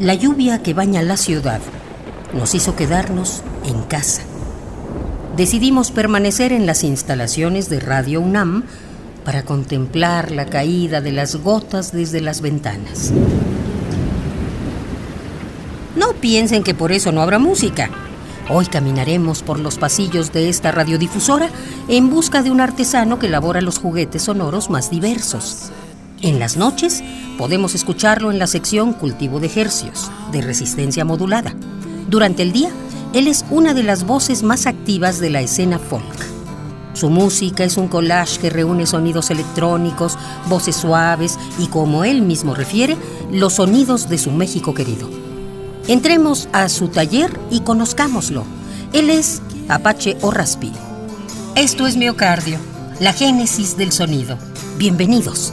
La lluvia que baña la ciudad nos hizo quedarnos en casa. Decidimos permanecer en las instalaciones de Radio UNAM para contemplar la caída de las gotas desde las ventanas. No piensen que por eso no habrá música. Hoy caminaremos por los pasillos de esta radiodifusora en busca de un artesano que elabora los juguetes sonoros más diversos. En las noches podemos escucharlo en la sección Cultivo de Hercios, de resistencia modulada. Durante el día, él es una de las voces más activas de la escena folk. Su música es un collage que reúne sonidos electrónicos, voces suaves y, como él mismo refiere, los sonidos de su México querido. Entremos a su taller y conozcámoslo. Él es Apache Orraspi. Esto es Miocardio, la génesis del sonido. Bienvenidos.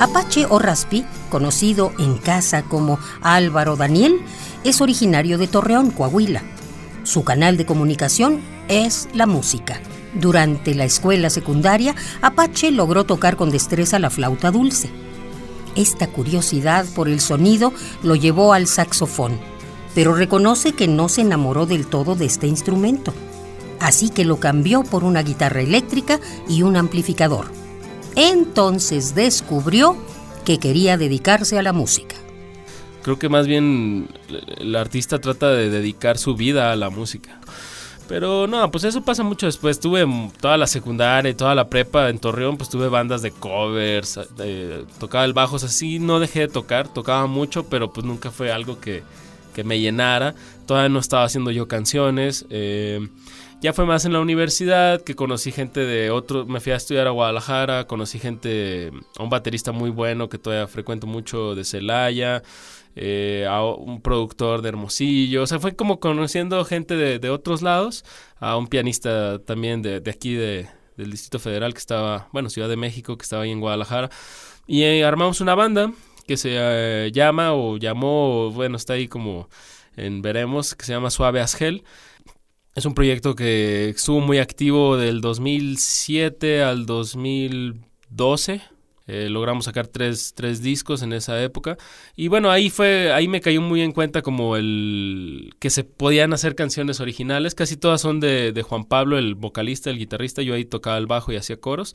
Apache o Raspi, conocido en casa como Álvaro Daniel, es originario de Torreón, Coahuila. Su canal de comunicación es la música. Durante la escuela secundaria, Apache logró tocar con destreza la flauta dulce. Esta curiosidad por el sonido lo llevó al saxofón, pero reconoce que no se enamoró del todo de este instrumento. Así que lo cambió por una guitarra eléctrica y un amplificador. Entonces descubrió que quería dedicarse a la música. Creo que más bien el artista trata de dedicar su vida a la música. Pero no, pues eso pasa mucho después. Tuve toda la secundaria y toda la prepa en Torreón, pues tuve bandas de covers, tocaba el bajo, así no dejé de tocar, tocaba mucho, pero pues nunca fue algo que, que me llenara. Todavía no estaba haciendo yo canciones. Eh, ya fue más en la universidad que conocí gente de otro, me fui a estudiar a Guadalajara, conocí gente, a un baterista muy bueno que todavía frecuento mucho de Celaya, eh, a un productor de Hermosillo, o sea, fue como conociendo gente de, otros lados, a un pianista también de, aquí de, del Distrito Federal que estaba, bueno, Ciudad de México, que estaba ahí en Guadalajara, y eh, armamos una banda que se eh, llama o llamó, bueno, está ahí como en veremos, que se llama Suave Asgel. Es un proyecto que estuvo muy activo del 2007 al 2012. Eh, logramos sacar tres, tres, discos en esa época. Y bueno, ahí fue, ahí me cayó muy en cuenta como el que se podían hacer canciones originales. Casi todas son de, Juan Pablo, el vocalista, el guitarrista. Yo ahí tocaba el bajo y hacía coros.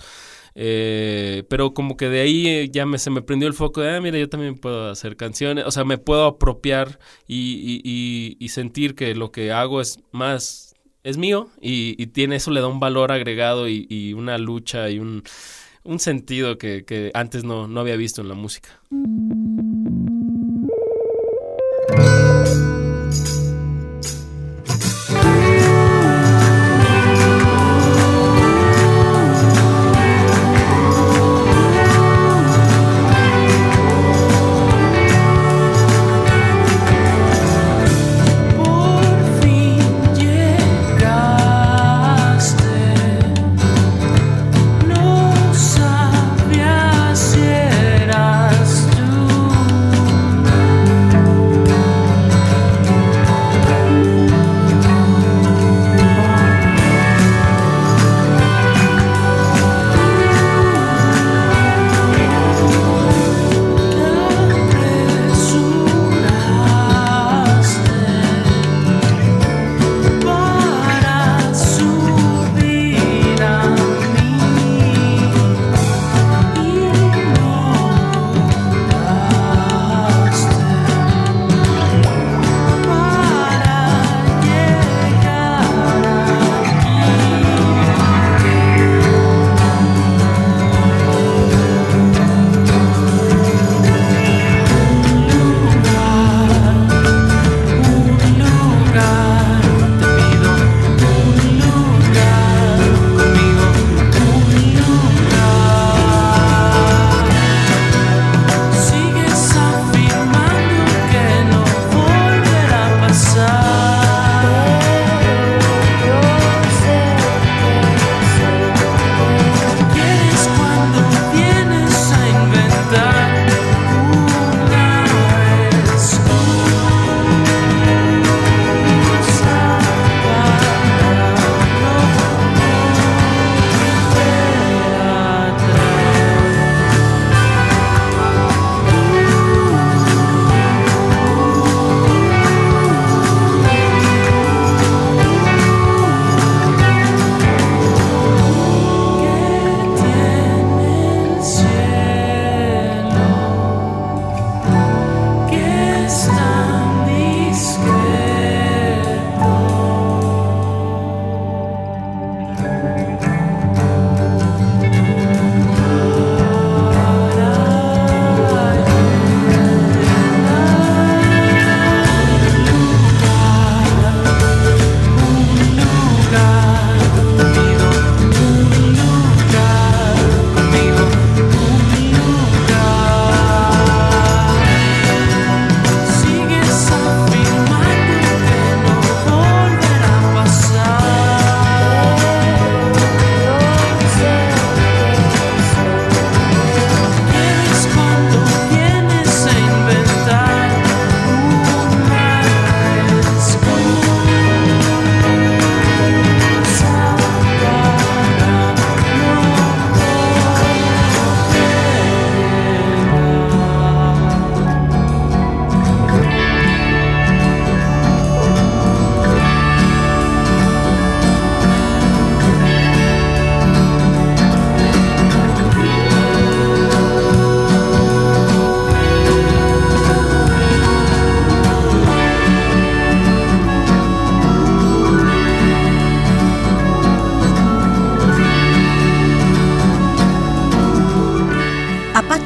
Eh, pero como que de ahí eh, ya me, se me prendió el foco de, ah, mira, yo también puedo hacer canciones, o sea, me puedo apropiar y, y, y, sentir que lo que hago es más, es mío y, tiene eso le da un valor agregado y, una lucha y un, un sentido que, que antes no, no había visto en la música.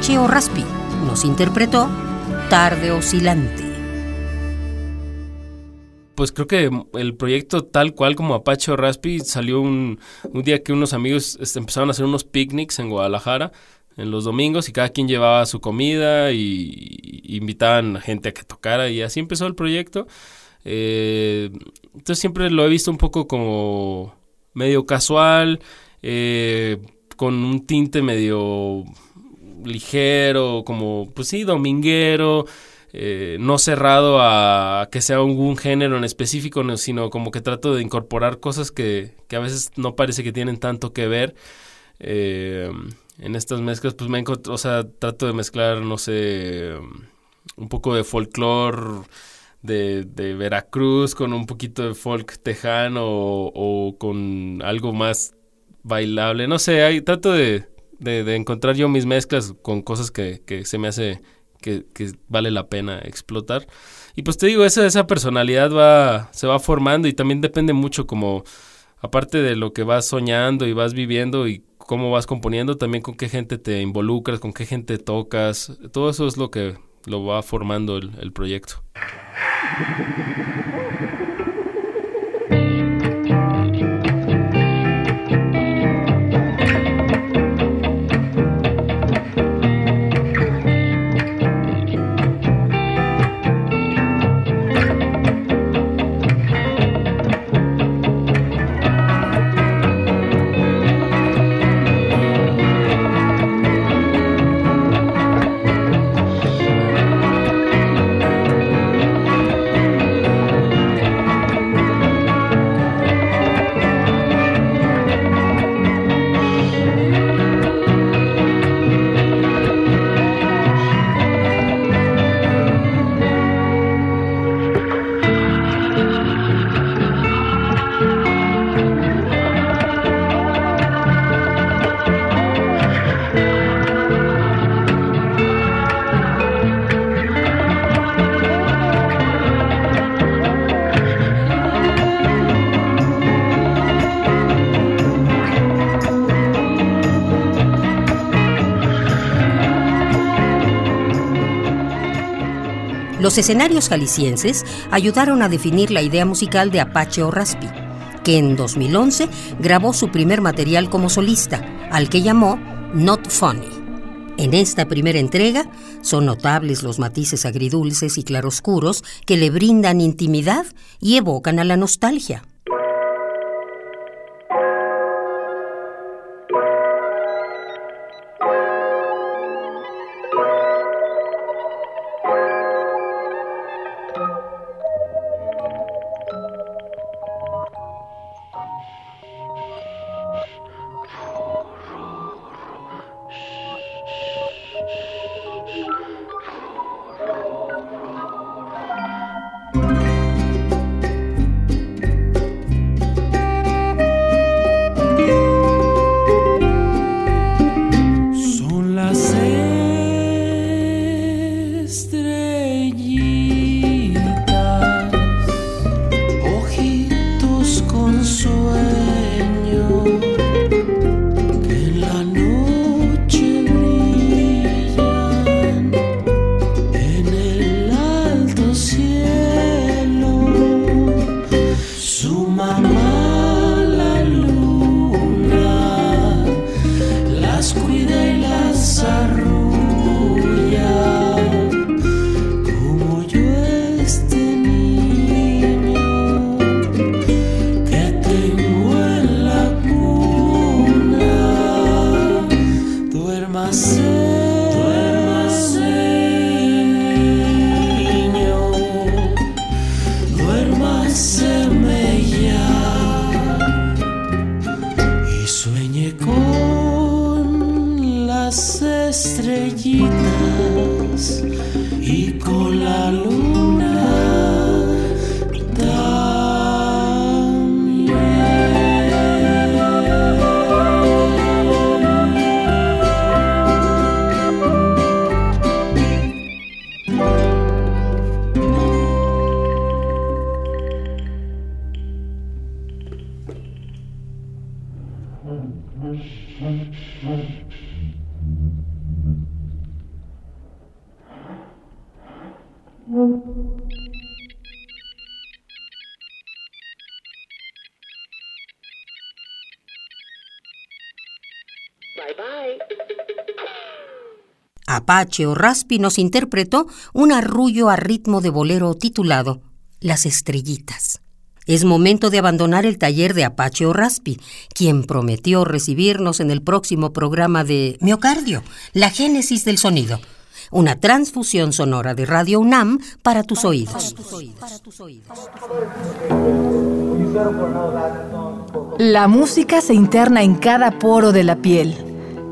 Raspi nos interpretó Tarde Oscilante. Pues creo que el proyecto tal cual como Apache o Raspi salió un, un día que unos amigos este, empezaron a hacer unos picnics en Guadalajara en los domingos y cada quien llevaba su comida y, invitaban a gente a que tocara y así empezó el proyecto. Eh, entonces siempre lo he visto un poco como medio casual, eh, con un tinte medio ligero, como, pues sí, dominguero, eh, no cerrado a que sea un, género en específico, sino como que trato de incorporar cosas que, que a veces no parece que tienen tanto que ver. Eh, en estas mezclas, pues me o sea, trato de mezclar, no sé, un poco de folclore de, de, Veracruz con un poquito de folk tejano o, con algo más bailable. No sé, ahí trato de, de, encontrar yo mis mezclas con cosas que, que se me hace que, que, vale la pena explotar. Y pues te digo, esa, esa personalidad va, se va formando y también depende mucho como, aparte de lo que vas soñando y vas viviendo y cómo vas componiendo, también con qué gente te involucras, con qué gente tocas. Todo eso es lo que lo va formando el, el proyecto. Los escenarios jaliscienses ayudaron a definir la idea musical de Apache o Raspi, que en 2011 grabó su primer material como solista, al que llamó Not Funny. En esta primera entrega son notables los matices agridulces y claroscuros que le brindan intimidad y evocan a la nostalgia. Apache o Raspi nos interpretó un arrullo a ritmo de bolero titulado Las Estrellitas. Es momento de abandonar el taller de Apache o Raspi, quien prometió recibirnos en el próximo programa de Miocardio, la génesis del sonido. Una transfusión sonora de Radio UNAM para tus oídos. La música se interna en cada poro de la piel,